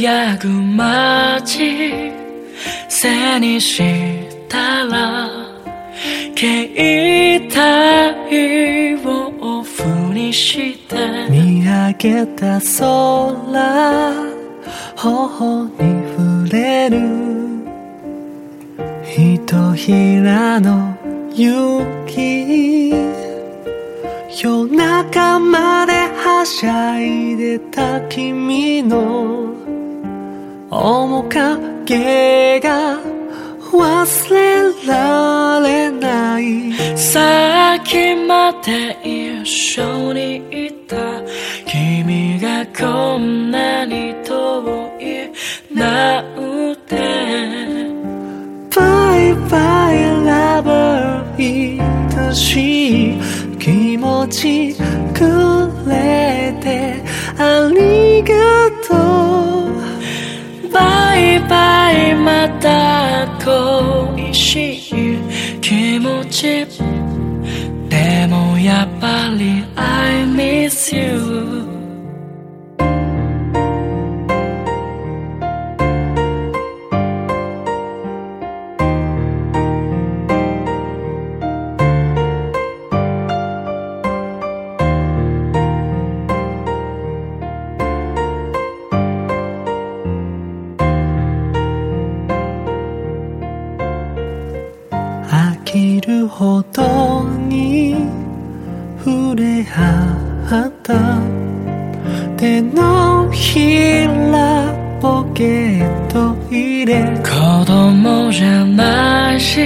輝く街背にしたら携帯をオフにして。見上げた空頬に触れるひとひらの雪夜中まではしゃいでた君の面影が忘れられない。さっきまで一緒にいた君がこんなに遠い。なんて。バイバイラバー愛しい気持ちくれてありたきるほどに触れ合った手のひらポケット入れ子供じゃないし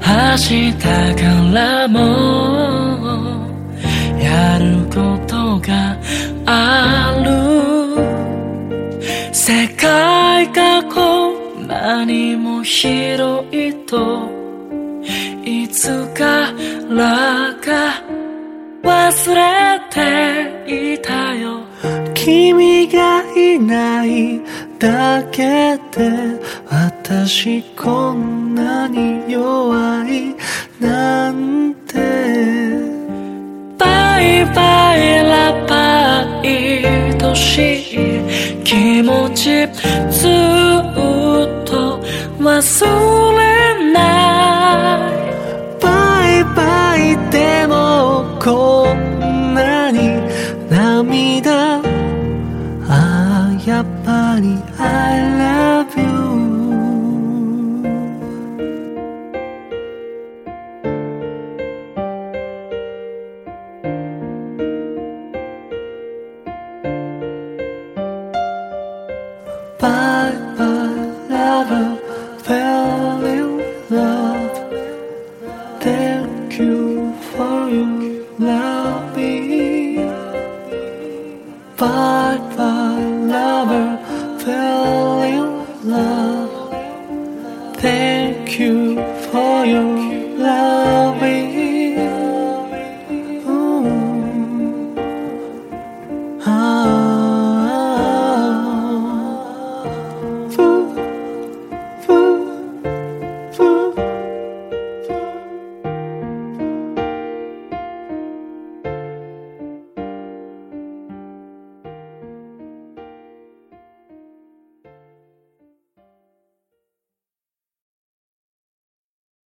明日からもやることがある。世界がこんなにも広いとつからか忘れていたよ。君がいないだけで私こんなに弱い。なんて。バイバイラバイ愛しい気持ちずっと忘れ But the lover fell in love. Thank you for your loving. Ooh.